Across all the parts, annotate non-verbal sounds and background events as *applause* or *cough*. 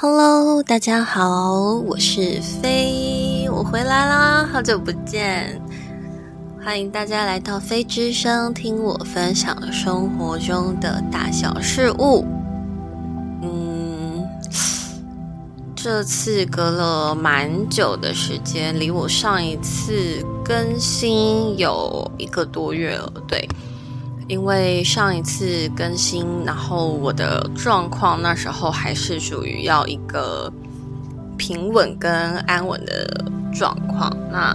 Hello，大家好，我是飞，我回来啦，好久不见，欢迎大家来到飞之声，听我分享生活中的大小事物。嗯，这次隔了蛮久的时间，离我上一次更新有一个多月了，对。因为上一次更新，然后我的状况那时候还是属于要一个平稳跟安稳的状况。那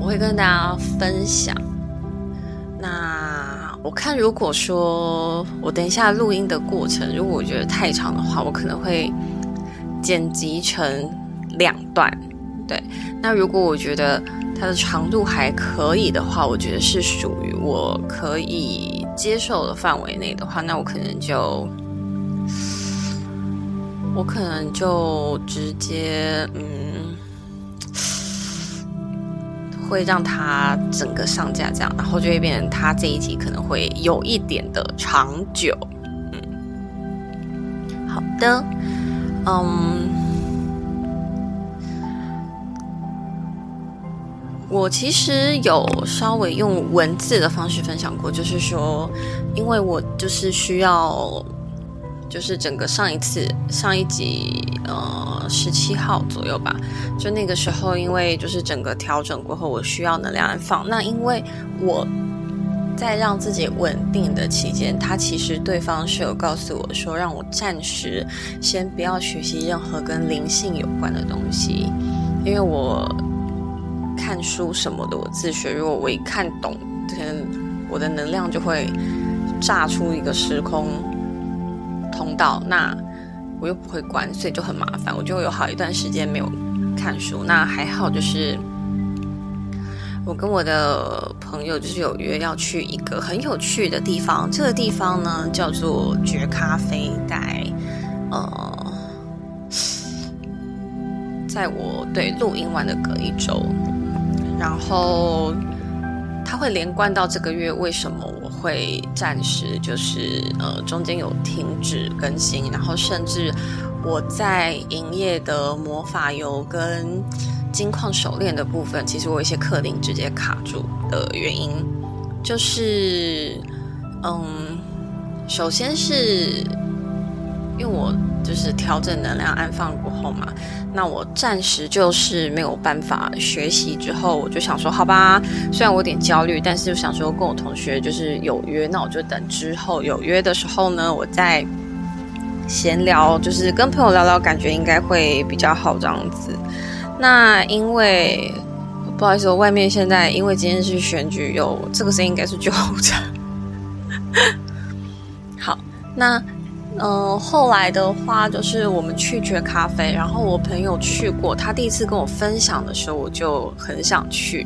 我会跟大家分享。那我看，如果说我等一下录音的过程，如果我觉得太长的话，我可能会剪辑成两段。对，那如果我觉得它的长度还可以的话，我觉得是属于我可以。接受的范围内的话，那我可能就，我可能就直接嗯，会让他整个上架这样，然后就会变成他这一集可能会有一点的长久。嗯，好的，嗯。我其实有稍微用文字的方式分享过，就是说，因为我就是需要，就是整个上一次上一集，呃，十七号左右吧，就那个时候，因为就是整个调整过后，我需要能量安放。那因为我在让自己稳定的期间，他其实对方是有告诉我说，让我暂时先不要学习任何跟灵性有关的东西，因为我。看书什么的，我自学。如果我一看懂，天，我的能量就会炸出一个时空通道，那我又不会关，所以就很麻烦。我就有好一段时间没有看书。那还好，就是我跟我的朋友就是有约要去一个很有趣的地方。这个地方呢叫做绝咖啡，在呃，在我对录音完的隔一周。然后它会连贯到这个月，为什么我会暂时就是呃中间有停止更新？然后甚至我在营业的魔法油跟金矿手链的部分，其实我有一些客令直接卡住的原因，就是嗯，首先是因为我。就是调整能量安放过后嘛，那我暂时就是没有办法学习。之后我就想说，好吧，虽然我有点焦虑，但是就想说跟我同学就是有约，那我就等之后有约的时候呢，我再闲聊，就是跟朋友聊聊，感觉应该会比较好这样子。那因为不好意思，我外面现在因为今天是选举，有这个声音应该是救护车。*laughs* 好，那。嗯，后来的话就是我们去绝咖啡，然后我朋友去过，他第一次跟我分享的时候，我就很想去，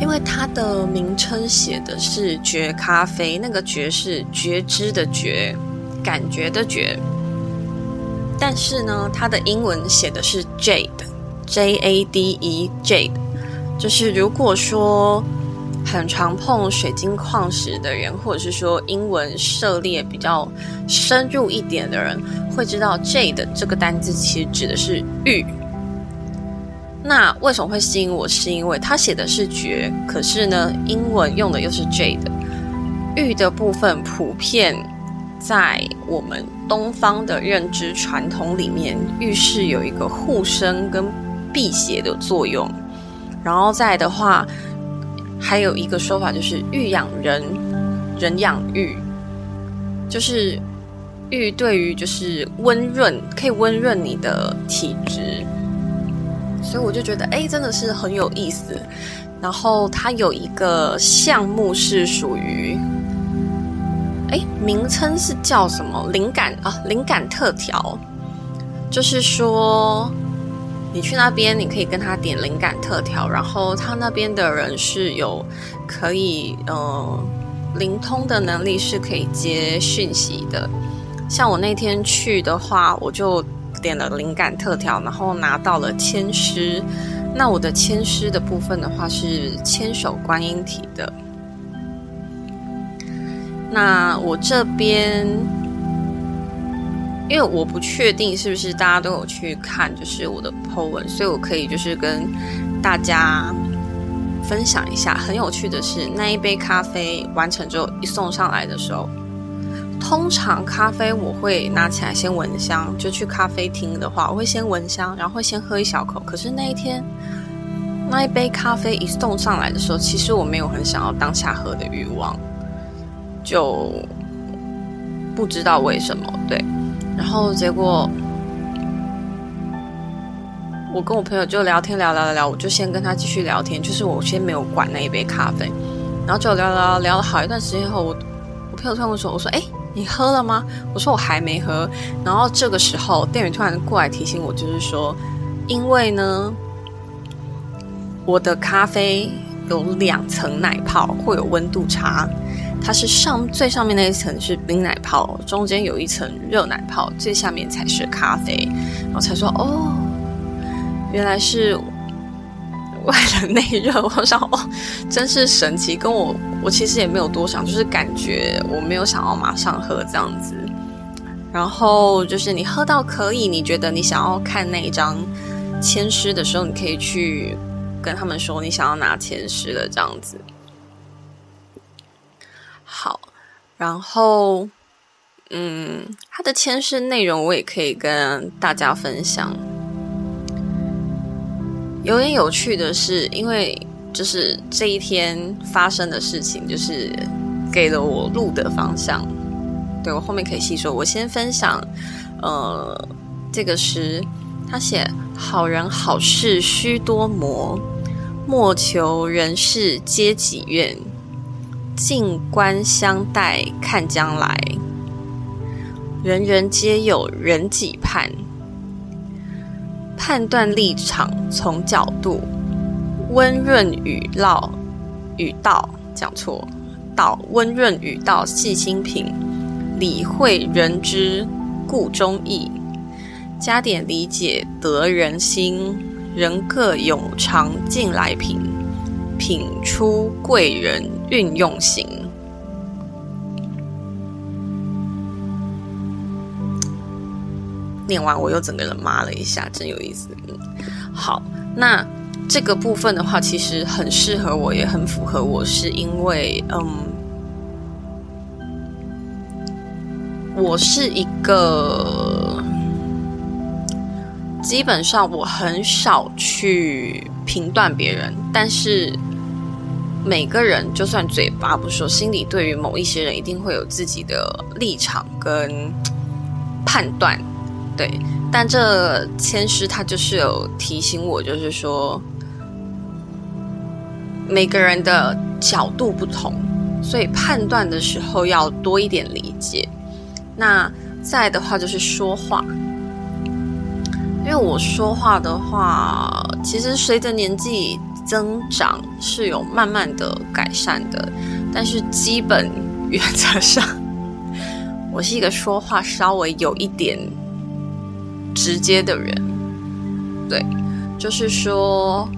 因为它的名称写的是绝咖啡，那个觉是觉知的觉，感觉的觉，但是呢，它的英文写的是 Jade，J A D E Jade，就是如果说。很常碰水晶矿石的人，或者是说英文涉猎比较深入一点的人，会知道 J 的这个单字其实指的是玉。那为什么会吸引我？是因为它写的是绝，可是呢，英文用的又是 J 的。玉的部分普遍在我们东方的认知传统里面，玉是有一个护身跟辟邪的作用。然后再的话。还有一个说法就是“玉养人，人养玉”，就是玉对于就是温润，可以温润你的体质。所以我就觉得，哎，真的是很有意思。然后它有一个项目是属于，哎，名称是叫什么？灵感啊，灵感特调，就是说。你去那边，你可以跟他点灵感特调，然后他那边的人是有可以呃灵通的能力，是可以接讯息的。像我那天去的话，我就点了灵感特调，然后拿到了千师。那我的千师的部分的话是千手观音体的。那我这边因为我不确定是不是大家都有去看，就是我的 po 文，所以我可以就是跟大家分享一下。很有趣的是，那一杯咖啡完成之后一送上来的时候，通常咖啡我会拿起来先闻香，就去咖啡厅的话，我会先闻香，然后会先喝一小口。可是那一天那一杯咖啡一送上来的时候，其实我没有很想要当下喝的欲望，就不知道为什么，对。然后结果，我跟我朋友就聊天聊聊聊，我就先跟他继续聊天，就是我先没有管那一杯咖啡，然后就聊聊聊了好一段时间后，我我朋友突然问说：“我说，哎，你喝了吗？”我说：“我还没喝。”然后这个时候，店员突然过来提醒我，就是说，因为呢，我的咖啡有两层奶泡，会有温度差。它是上最上面那一层是冰奶泡，中间有一层热奶泡，最下面才是咖啡。然后才说哦，原来是外冷内热。我想哦，真是神奇。跟我我其实也没有多想，就是感觉我没有想要马上喝这样子。然后就是你喝到可以，你觉得你想要看那一张签诗的时候，你可以去跟他们说你想要拿签诗的这样子。好，然后，嗯，他的签诗内容我也可以跟大家分享。有点有趣的是，因为就是这一天发生的事情，就是给了我路的方向。对我后面可以细说，我先分享，呃，这个诗，他写：好人好事须多磨，莫求人世皆己愿。静观相待看将来，人人皆有人己判。判断立场从角度，温润语唠语道讲错，道温润语道细心品，理会人之故中意，加点理解得人心，人各有长进来品，品出贵人。运用型，念完我又整个人麻了一下，真有意思。好，那这个部分的话，其实很适合我，也很符合我，是因为，嗯，我是一个基本上我很少去评断别人，但是。每个人就算嘴巴不说，心里对于某一些人一定会有自己的立场跟判断，对。但这签诗他就是有提醒我，就是说每个人的角度不同，所以判断的时候要多一点理解。那再的话就是说话，因为我说话的话，其实随着年纪。增长是有慢慢的改善的，但是基本原则上，*laughs* 我是一个说话稍微有一点直接的人。对，就是说，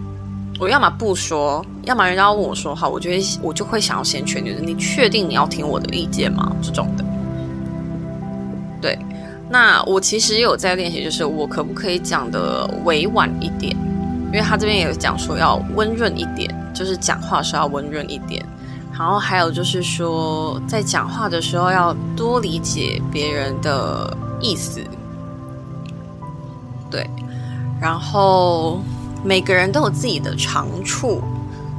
我要么不说，要么人家问我说话，我就会我就会想要先确认，你确定你要听我的意见吗？这种的。对，那我其实有在练习，就是我可不可以讲的委婉一点？因为他这边也有讲说要温润一点，就是讲话时要温润一点，然后还有就是说在讲话的时候要多理解别人的意思，对，然后每个人都有自己的长处，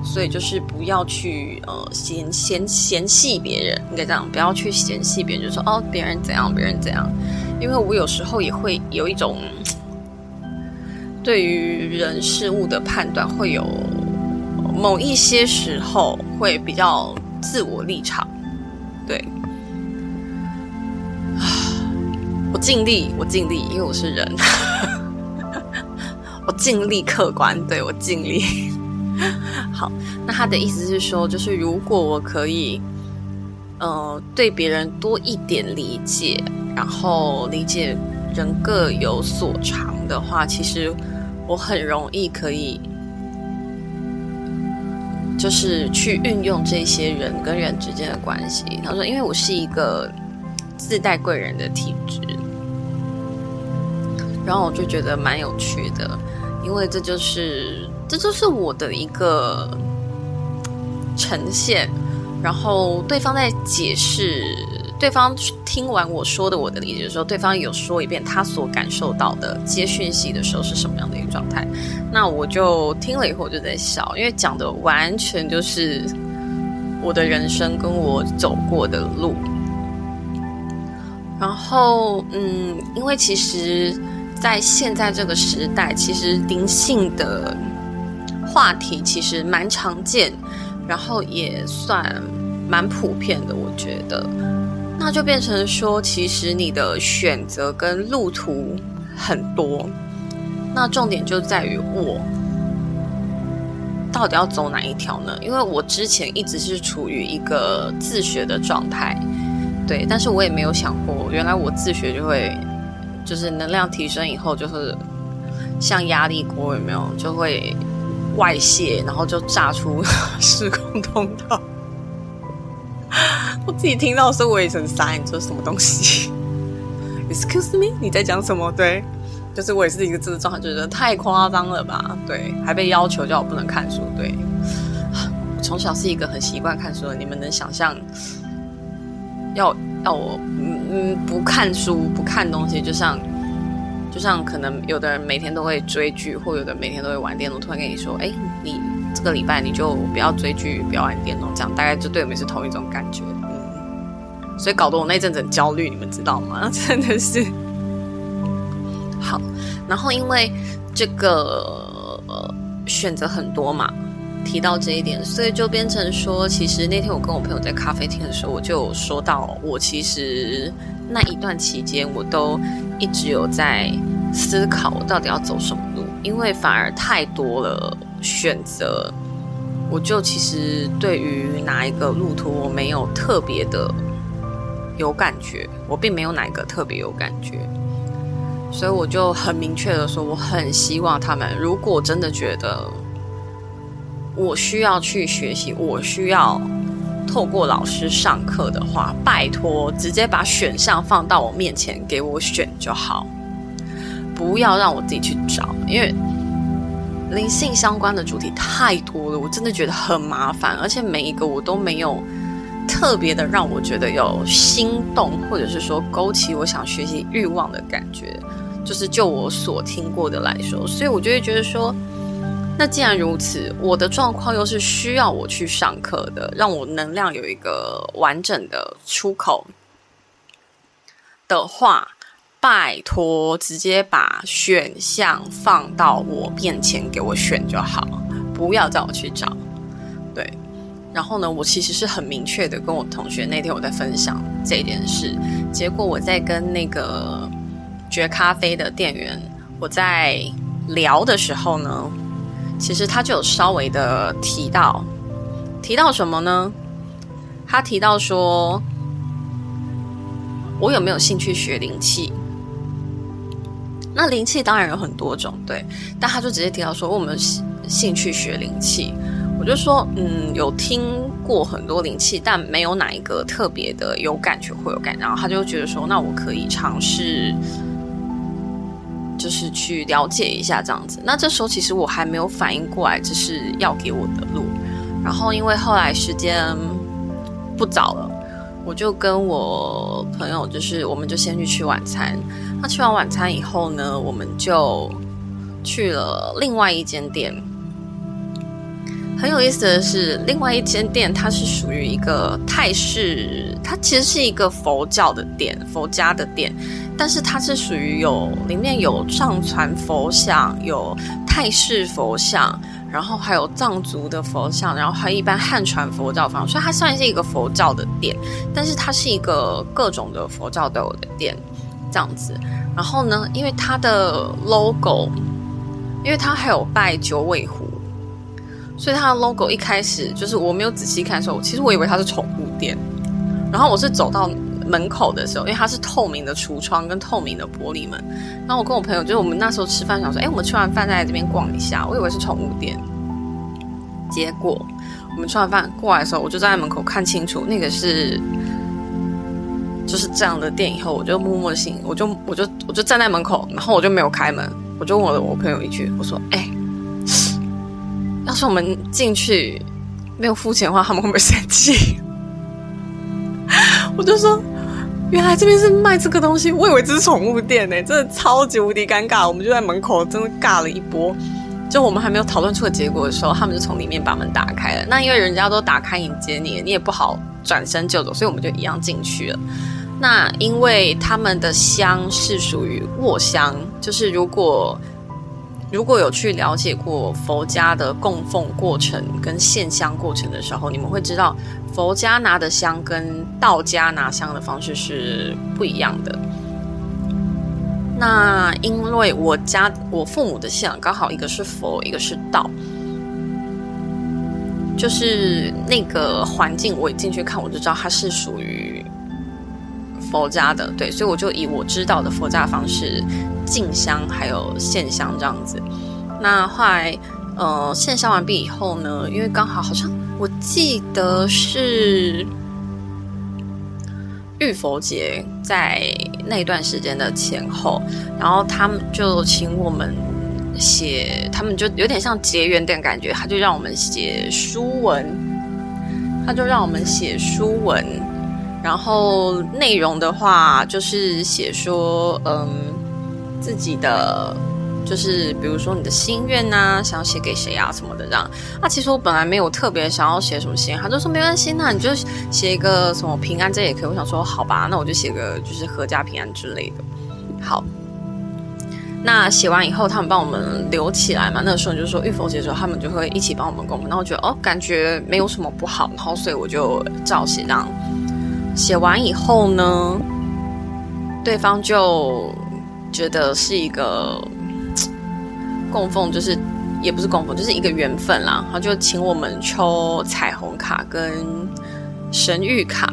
所以就是不要去呃嫌嫌嫌弃别人，应该这样，不要去嫌弃别人，就说哦别人怎样，别人怎样，因为我有时候也会有一种。对于人事物的判断，会有某一些时候会比较自我立场，对，*sighs* 我尽力，我尽力，因为我是人，*laughs* 我尽力客观，对我尽力。*laughs* 好，那他的意思是说，就是如果我可以，呃，对别人多一点理解，然后理解人各有所长的话，其实。我很容易可以，就是去运用这些人跟人之间的关系。他说：“因为我是一个自带贵人的体质，然后我就觉得蛮有趣的，因为这就是这就是我的一个呈现，然后对方在解释。对方听完我说的我的理解的时候，对方有说一遍他所感受到的接讯息的时候是什么样的一个状态。那我就听了以后我就在笑，因为讲的完全就是我的人生跟我走过的路。然后，嗯，因为其实，在现在这个时代，其实灵性的话题其实蛮常见，然后也算蛮普遍的，我觉得。那就变成说，其实你的选择跟路途很多，那重点就在于我到底要走哪一条呢？因为我之前一直是处于一个自学的状态，对，但是我也没有想过，原来我自学就会就是能量提升以后，就是像压力锅有没有就会外泄，然后就炸出 *laughs* 时空通道。我自己听到的时候，我也很傻，你说什么东西？*laughs* Excuse me，你在讲什么？对，就是我也是一个这个状态，就觉得太夸张了吧？对，还被要求叫我不能看书。对，*sighs* 我从小是一个很习惯看书的，你们能想象，要要我嗯嗯不看书不看东西，就像就像可能有的人每天都会追剧，或有的每天都会玩电脑，突然跟你说，哎，你。这个礼拜你就不要追剧，不要玩电脑，这样大概就对我们是同一种感觉，所以搞得我那阵子很焦虑，你们知道吗？*laughs* 真的是。好，然后因为这个选择很多嘛，提到这一点，所以就变成说，其实那天我跟我朋友在咖啡厅的时候，我就有说到，我其实那一段期间，我都一直有在思考，我到底要走什么路，因为反而太多了。选择，我就其实对于哪一个路途我没有特别的有感觉，我并没有哪一个特别有感觉，所以我就很明确的说，我很希望他们如果真的觉得我需要去学习，我需要透过老师上课的话，拜托直接把选项放到我面前给我选就好，不要让我自己去找，因为。灵性相关的主题太多了，我真的觉得很麻烦，而且每一个我都没有特别的让我觉得有心动，或者是说勾起我想学习欲望的感觉。就是就我所听过的来说，所以我就会觉得说，那既然如此，我的状况又是需要我去上课的，让我能量有一个完整的出口的话。拜托，直接把选项放到我面前给我选就好，不要叫我去找。然后呢，我其实是很明确的跟我同学那天我在分享这件事，结果我在跟那个绝咖啡的店员我在聊的时候呢，其实他就有稍微的提到，提到什么呢？他提到说，我有没有兴趣学灵气？那灵气当然有很多种，对，但他就直接提到说我们兴趣学灵气，我就说嗯有听过很多灵气，但没有哪一个特别的有感觉会有感，然后他就觉得说那我可以尝试，就是去了解一下这样子。那这时候其实我还没有反应过来这是要给我的路，然后因为后来时间不早了。我就跟我朋友，就是我们就先去吃晚餐。那吃完晚餐以后呢，我们就去了另外一间店。很有意思的是，另外一间店它是属于一个泰式，它其实是一个佛教的店，佛家的店，但是它是属于有里面有藏传佛像，有泰式佛像。然后还有藏族的佛像，然后还有一般汉传佛教方，所以它算是一个佛教的店，但是它是一个各种的佛教都有的店，这样子。然后呢，因为它的 logo，因为它还有拜九尾狐，所以它的 logo 一开始就是我没有仔细看的时候，其实我以为它是宠物店。然后我是走到门口的时候，因为它是透明的橱窗跟透明的玻璃门。然后我跟我朋友，就是我们那时候吃饭，想说，哎，我们吃完饭再来这边逛一下。我以为是宠物店，结果我们吃完饭过来的时候，我就站在门口看清楚，那个是就是这样的店以后，我就默默的心，我就我就我就站在门口，然后我就没有开门，我就问我的我朋友一句，我说：“哎，要是我们进去没有付钱的话，他们会不会生气？” *laughs* 我就说：“原来这边是卖这个东西，我以为这是宠物店呢，真的超级无敌尴尬。”我们就在门口真的尬了一波。就我们还没有讨论出个结果的时候，他们就从里面把门打开了。那因为人家都打开迎接你，你也不好转身就走，所以我们就一样进去了。那因为他们的香是属于卧香，就是如果如果有去了解过佛家的供奉过程跟献香过程的时候，你们会知道佛家拿的香跟道家拿香的方式是不一样的。那因为我家我父母的信仰刚好一个是佛，一个是道，就是那个环境我一进去看我就知道它是属于佛家的，对，所以我就以我知道的佛家方式进香还有献香这样子。那后来呃献香完毕以后呢，因为刚好好像我记得是。玉佛节在那段时间的前后，然后他们就请我们写，他们就有点像结缘的感觉，他就让我们写书文，他就让我们写书文，然后内容的话就是写说，嗯，自己的。就是比如说你的心愿呐，想要写给谁啊什么的这样。那其实我本来没有特别想要写什么心愿，他就说没关系，那你就写一个什么平安这也可以。我想说好吧，那我就写个就是阖家平安之类的。好，那写完以后，他们帮我们留起来嘛。那个时候你就说玉佛节的时候，他们就会一起帮我们供奉。那我觉得哦，感觉没有什么不好，然后所以我就照写这样。写完以后呢，对方就觉得是一个。*tsk* 供奉就是，也不是供奉，就是一个缘分啦。他就请我们抽彩虹卡跟神谕卡。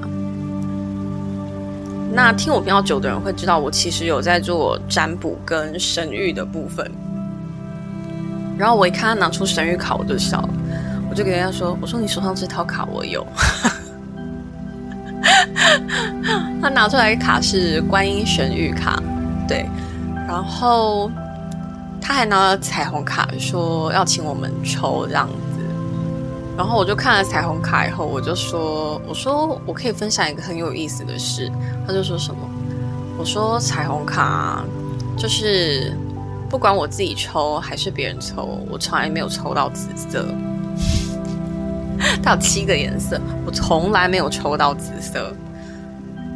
那听我比较久的人会知道，我其实有在做占卜跟神谕的部分。然后我一看他拿出神谕卡，我就笑了，我就给人家说：“我说你手上这套卡我有。” *laughs* 他拿出来的卡是观音神谕卡，对，然后。他还拿了彩虹卡，说要请我们抽这样子。然后我就看了彩虹卡以后，我就说：“我说我可以分享一个很有意思的事。”他就说什么？我说：“彩虹卡就是不管我自己抽还是别人抽，我从来没有抽到紫色。*laughs* 它有七个颜色，我从来没有抽到紫色。”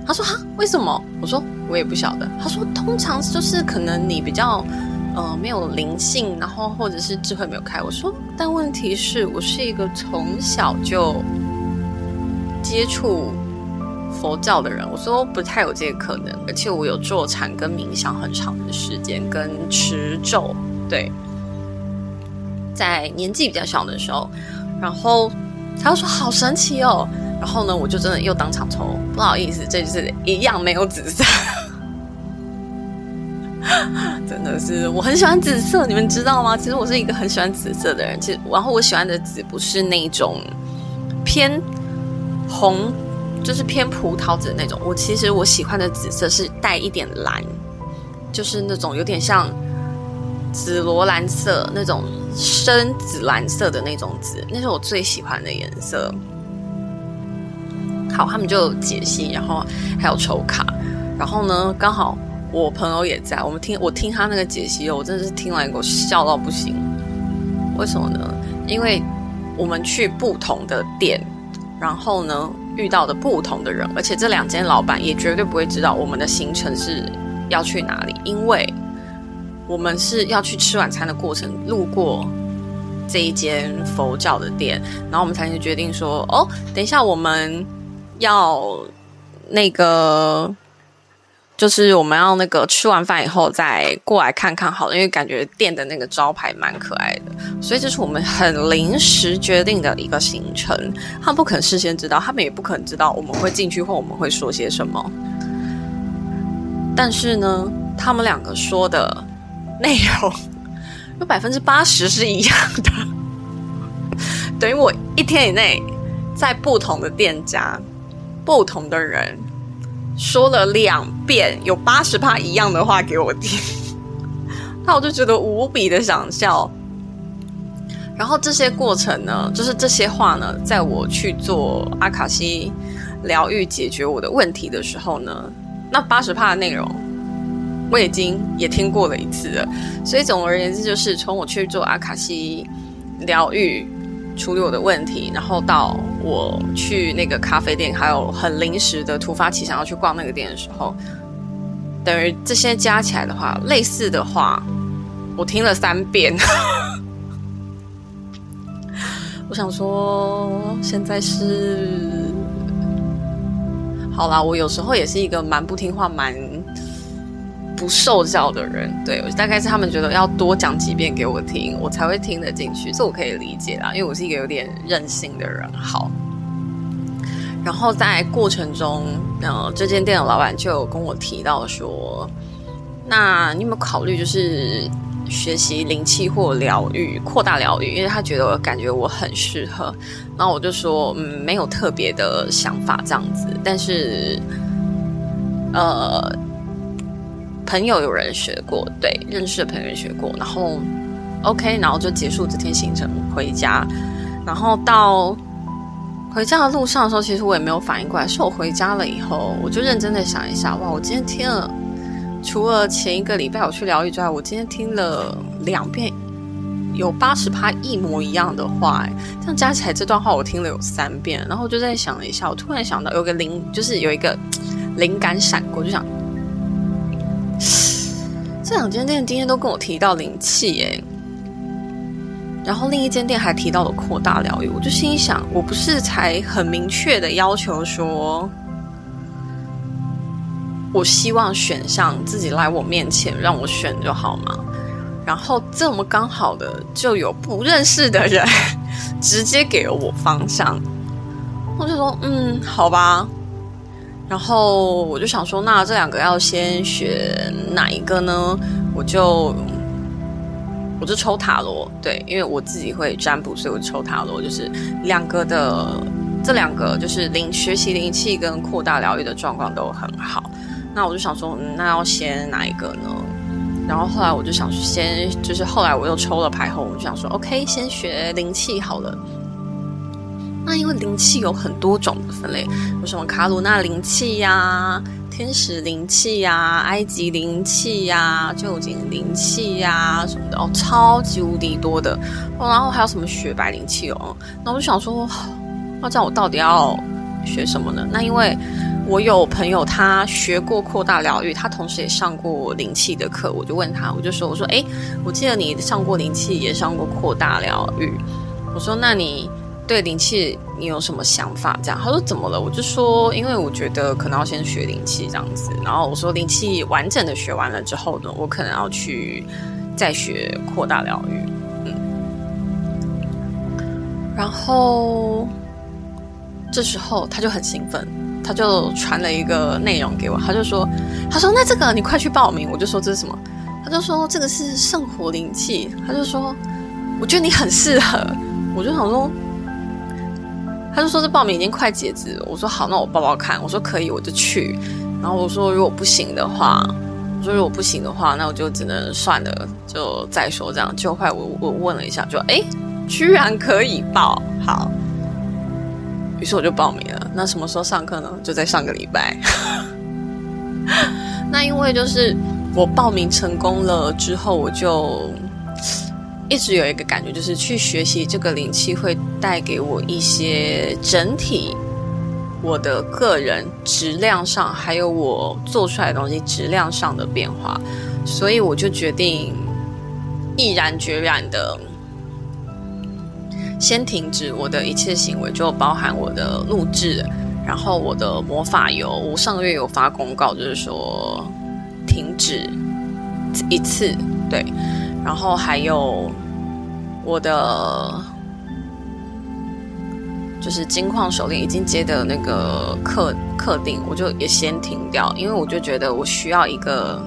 他说：“哈，为什么？”我说：“我也不晓得。”他说：“通常就是可能你比较……”呃，没有灵性，然后或者是智慧没有开。我说，但问题是我是一个从小就接触佛教的人，我说不太有这个可能，而且我有坐禅跟冥想很长的时间，跟持咒。对，在年纪比较小的时候，然后他又说好神奇哦，然后呢，我就真的又当场抽，不好意思，这就是一样没有紫色。*laughs* 真的是，我很喜欢紫色，你们知道吗？其实我是一个很喜欢紫色的人。其实，然后我喜欢的紫不是那种偏红，就是偏葡萄紫那种。我其实我喜欢的紫色是带一点蓝，就是那种有点像紫罗兰色那种深紫蓝色的那种紫，那是我最喜欢的颜色。好，他们就解析，然后还有抽卡，然后呢，刚好。我朋友也在，我们听我听他那个解析，我真的是听完给我笑到不行。为什么呢？因为我们去不同的店，然后呢遇到的不同的人，而且这两间老板也绝对不会知道我们的行程是要去哪里，因为我们是要去吃晚餐的过程路过这一间佛教的店，然后我们才能决定说，哦，等一下我们要那个。就是我们要那个吃完饭以后再过来看看好了，因为感觉店的那个招牌蛮可爱的，所以这是我们很临时决定的一个行程。他们不肯事先知道，他们也不可能知道我们会进去或我们会说些什么。但是呢，他们两个说的内容有百分之八十是一样的，等于我一天以内在不同的店家、不同的人。说了两遍，有八十趴一样的话给我听，那我就觉得无比的想笑。然后这些过程呢，就是这些话呢，在我去做阿卡西疗愈解决我的问题的时候呢，那八十趴的内容我已经也听过了一次了。所以总而言之，就是从我去做阿卡西疗愈处理我的问题，然后到我去那个咖啡店，还有很临时的突发奇想要去逛那个店的时候，等于这些加起来的话，类似的话，我听了三遍。*laughs* 我想说，现在是好啦。我有时候也是一个蛮不听话、蛮不受教的人。对我，大概是他们觉得要多讲几遍给我听，我才会听得进去。这我可以理解啦，因为我是一个有点任性的人。好，然后在过程中，呃，这间店的老板就有跟我提到说，那你有没有考虑就是？学习灵气或疗愈，扩大疗愈，因为他觉得我感觉我很适合，然后我就说，嗯，没有特别的想法这样子，但是，呃，朋友有人学过，对，认识的朋友学过，然后，OK，然后就结束这天行程回家，然后到回家的路上的时候，其实我也没有反应过来，是我回家了以后，我就认真的想一下，哇，我今天听了。除了前一个礼拜我去疗愈之外，我今天听了两遍，有八十趴一模一样的话，这样加起来这段话我听了有三遍。然后就在想了一下，我突然想到有个灵，就是有一个灵感闪过，就想两间店今天都跟我提到灵气哎，然后另一间店还提到了扩大疗愈，我就心想，我不是才很明确的要求说。我希望选项自己来我面前让我选就好吗？然后这么刚好的就有不认识的人 *laughs* 直接给了我方向，我就说嗯好吧。然后我就想说，那这两个要先选哪一个呢？我就我就抽塔罗，对，因为我自己会占卜，所以我抽塔罗，就是两个的这两个就是灵学习灵气跟扩大疗愈的状况都很好。那我就想说，那要先哪一个呢？然后后来我就想先，就是后来我又抽了牌后，我就想说，OK，先学灵气好了。那因为灵气有很多种的分类，有什么卡鲁纳灵气呀、天使灵气呀、埃及灵气呀、旧景灵气呀什么的哦，超级无敌多的。哦，然后还有什么雪白灵气哦？那我就想说，那这样我到底要学什么呢？那因为。我有朋友，他学过扩大疗愈，他同时也上过灵气的课。我就问他，我就说：“我说，哎，我记得你上过灵气，也上过扩大疗愈。我说，那你对灵气你有什么想法？这样？他说怎么了？我就说，因为我觉得可能要先学灵气这样子。然后我说，灵气完整的学完了之后呢，我可能要去再学扩大疗愈。嗯，然后这时候他就很兴奋。他就传了一个内容给我，他就说：“他说那这个你快去报名。”我就说这是什么？他就说这个是圣火灵气。他就说我觉得你很适合。我就想说，他就说这报名已经快截止了。我说好，那我报报看。我说可以，我就去。然后我说如果不行的话，我说如果不行的话，那我就只能算了，就再说这样。就后来我我问了一下，就哎，居然可以报好。于是我就报名了。那什么时候上课呢？就在上个礼拜。*laughs* 那因为就是我报名成功了之后，我就一直有一个感觉，就是去学习这个灵气会带给我一些整体我的个人质量上，还有我做出来的东西质量上的变化。所以我就决定毅然决然的。先停止我的一切行为，就包含我的录制，然后我的魔法油。我上个月有发公告，就是说停止一次，对。然后还有我的就是金矿手链已经接的那个客客定，我就也先停掉，因为我就觉得我需要一个，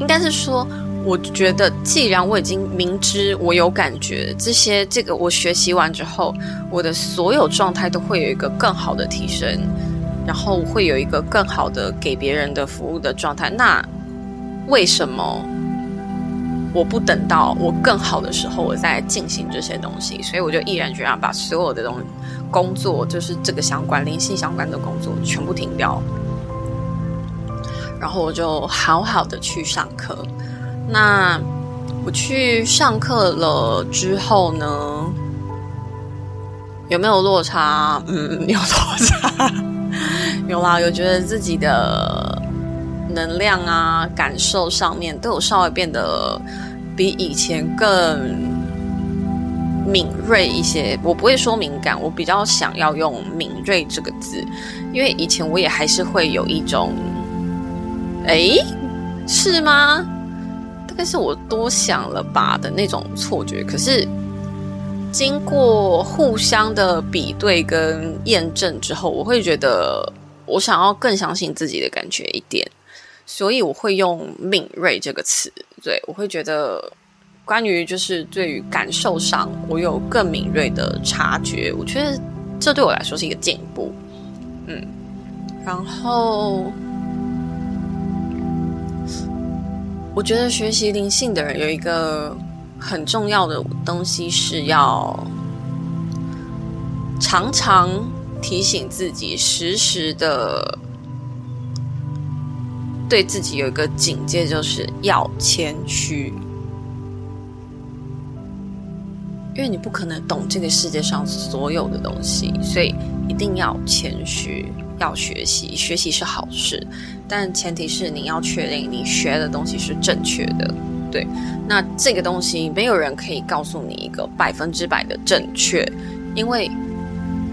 应该是说。我觉得，既然我已经明知我有感觉，这些这个我学习完之后，我的所有状态都会有一个更好的提升。然后会有一个更好的给别人的服务的状态。那为什么我不等到我更好的时候，我再进行这些东西？所以我就毅然决然把所有的东西工作，就是这个相关灵性相关的工作全部停掉，然后我就好好的去上课。那我去上课了之后呢，有没有落差？嗯，有落差，*laughs* 有啦，有觉得自己的能量啊、感受上面都有稍微变得比以前更敏锐一些。我不会说敏感，我比较想要用敏锐这个字，因为以前我也还是会有一种，哎，是吗？但是我多想了吧的那种错觉，可是经过互相的比对跟验证之后，我会觉得我想要更相信自己的感觉一点，所以我会用敏锐这个词。对我会觉得，关于就是对于感受上，我有更敏锐的察觉，我觉得这对我来说是一个进步。嗯，然后。我觉得学习灵性的人有一个很重要的东西，是要常常提醒自己，时时的对自己有一个警戒，就是要谦虚，因为你不可能懂这个世界上所有的东西，所以一定要谦虚。要学习，学习是好事，但前提是你要确定你学的东西是正确的。对，那这个东西没有人可以告诉你一个百分之百的正确，因为，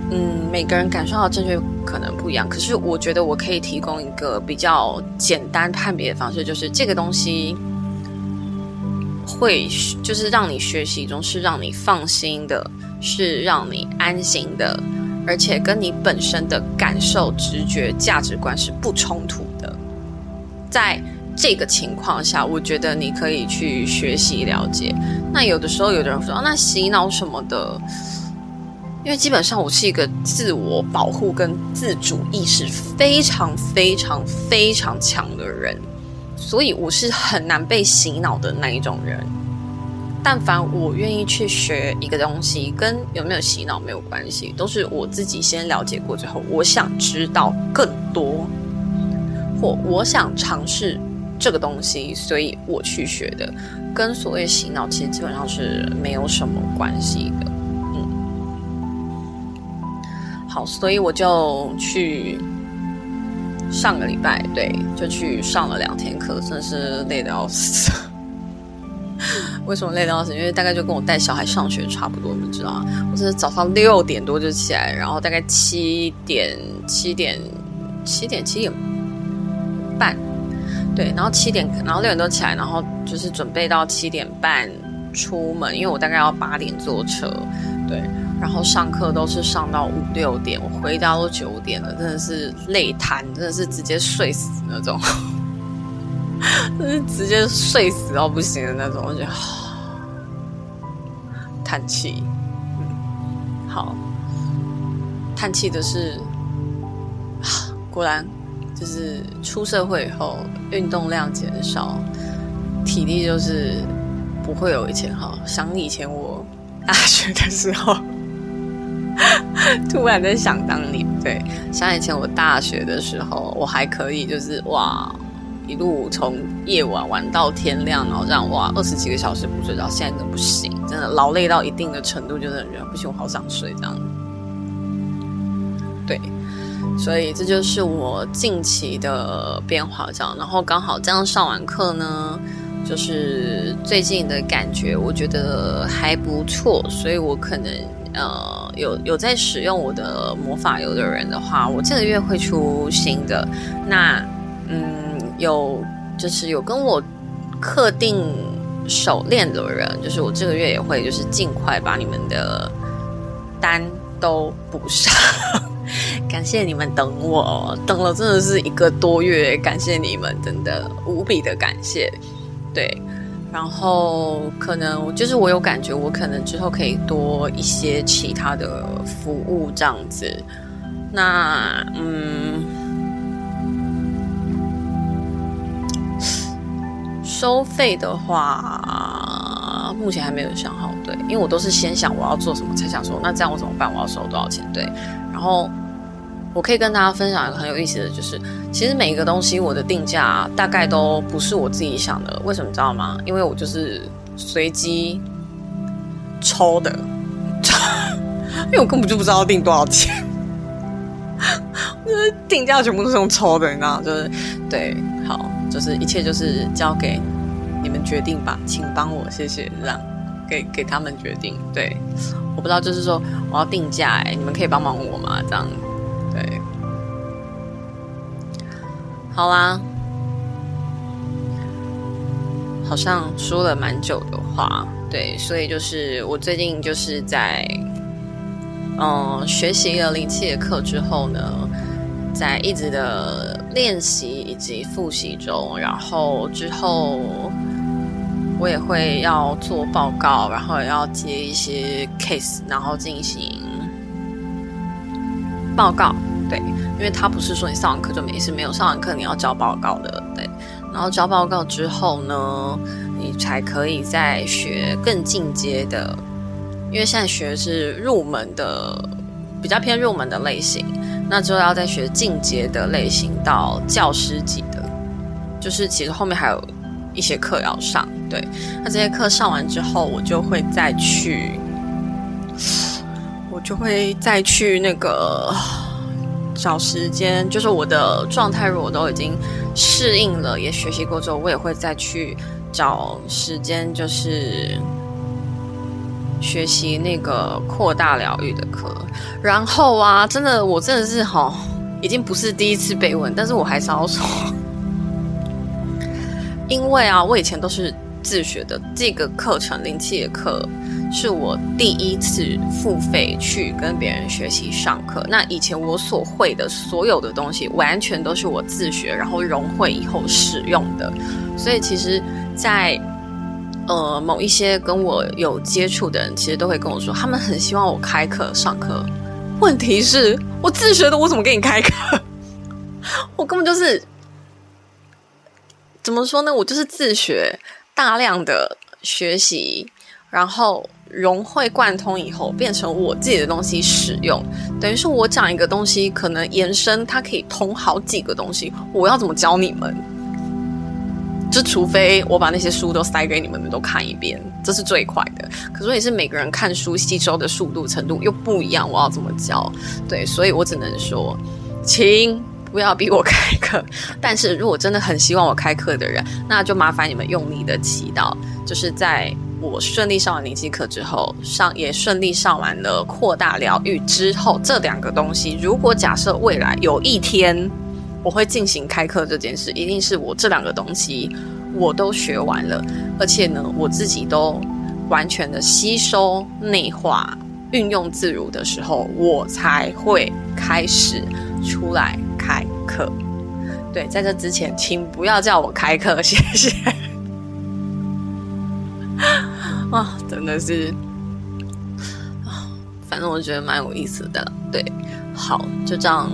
嗯，每个人感受到正确可能不一样。可是我觉得我可以提供一个比较简单判别的方式，就是这个东西会就是让你学习中是让你放心的，是让你安心的。而且跟你本身的感受、直觉、价值观是不冲突的，在这个情况下，我觉得你可以去学习了解。那有的时候，有的人说，那洗脑什么的，因为基本上我是一个自我保护跟自主意识非常非常非常强的人，所以我是很难被洗脑的那一种人。但凡我愿意去学一个东西，跟有没有洗脑没有关系，都是我自己先了解过之后，我想知道更多，或我想尝试这个东西，所以我去学的，跟所谓洗脑其实基本上是没有什么关系的。好，所以我就去上个礼拜，对，就去上了两天课，真是累得要死。*laughs* 为什么累到死？因为大概就跟我带小孩上学差不多，你知道吗？我是早上六点多就起来，然后大概七点、七点、七点、七点半，对，然后七点，然后六点多起来，然后就是准备到七点半出门，因为我大概要八点坐车，对，然后上课都是上到五六点，我回家都九点了，真的是累瘫，真的是直接睡死那种。*laughs* 就是直接睡死到不行的那种，我觉得叹气，嗯，好，叹气的是，果然就是出社会以后运动量减少，体力就是不会有以前好。想以前我大学的时候，*laughs* 突然在想当年，对，想以前我大学的时候，我还可以，就是哇。一路从夜晚玩到天亮，然后这样哇，二十几个小时不睡着，现在真的不行，真的劳累到一定的程度，就是觉得不行，我好想睡这样。对，所以这就是我近期的变化这样。然后刚好这样上完课呢，就是最近的感觉，我觉得还不错，所以我可能呃有有在使用我的魔法油的人的话，我这个月会出新的。那嗯。有就是有跟我刻定手链的人，就是我这个月也会就是尽快把你们的单都补上。*laughs* 感谢你们等我，等了真的是一个多月，感谢你们，真的无比的感谢。对，然后可能就是我有感觉，我可能之后可以多一些其他的服务这样子。那嗯，收费的话，目前还没有想好。对，因为我都是先想我要做什么，才想说那这样我怎么办？我要收多少钱？对，然后我可以跟大家分享一个很有意思的就是，其实每一个东西我的定价大概都不是我自己想的。为什么知道吗？因为我就是随机抽的，*laughs* 因为我根本就不知道要定多少钱。就是定价全部都是用抽的，你知道？就是对，好，就是一切就是交给你们决定吧，请帮我，谢谢，让给给他们决定。对，我不知道，就是说我要定价，哎，你们可以帮忙我吗？这样，好啦，好像说了蛮久的话，对，所以就是我最近就是在。嗯，学习了灵气的课之后呢，在一直的练习以及复习中，然后之后我也会要做报告，然后也要接一些 case，然后进行报告。对，因为他不是说你上完课就没事，没有上完课你要交报告的。对，然后交报告之后呢，你才可以再学更进阶的。因为现在学是入门的，比较偏入门的类型，那之后要再学进阶的类型到教师级的，就是其实后面还有一些课要上。对，那这些课上完之后，我就会再去，我就会再去那个找时间，就是我的状态如果都已经适应了，也学习过之后，我也会再去找时间，就是。学习那个扩大疗愈的课，然后啊，真的，我真的是哈，已经不是第一次被问，但是我还是要说，*laughs* 因为啊，我以前都是自学的，这个课程灵气的课是我第一次付费去跟别人学习上课。那以前我所会的所有的东西，完全都是我自学，然后融会以后使用的，所以其实，在呃，某一些跟我有接触的人，其实都会跟我说，他们很希望我开课上课。问题是，我自学的，我怎么给你开课？*laughs* 我根本就是怎么说呢？我就是自学，大量的学习，然后融会贯通以后，变成我自己的东西使用。等于是我讲一个东西，可能延伸，它可以通好几个东西。我要怎么教你们？就除非我把那些书都塞给你们，你们都看一遍，这是最快的。可是也是每个人看书吸收的速度程度又不一样，我要怎么教？对，所以我只能说，请不要逼我开课。但是如果真的很希望我开课的人，那就麻烦你们用力的祈祷，就是在我顺利上完灵气课之后，上也顺利上完了扩大疗愈之后，这两个东西，如果假设未来有一天。我会进行开课这件事，一定是我这两个东西我都学完了，而且呢，我自己都完全的吸收、内化、运用自如的时候，我才会开始出来开课。对，在这之前，请不要叫我开课，谢谢。的是，反正我觉得蛮有意思的。对，好，就这样。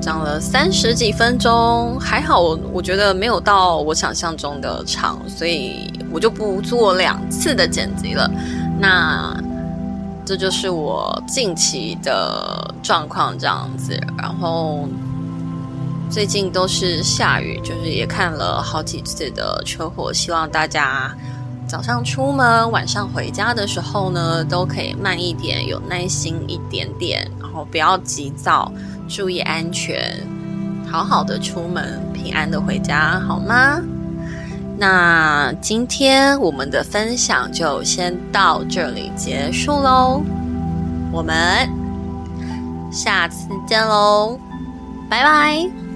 讲了三十几分钟，还好，我我觉得没有到我想象中的长，所以我就不做两次的剪辑了。那这就是我近期的状况，这样子。然后最近都是下雨，就是也看了好几次的车祸，希望大家早上出门、晚上回家的时候呢，都可以慢一点，有耐心一点点，然后不要急躁。注意安全，好好的出门，平安的回家，好吗？那今天我们的分享就先到这里结束喽，我们下次见喽，拜拜。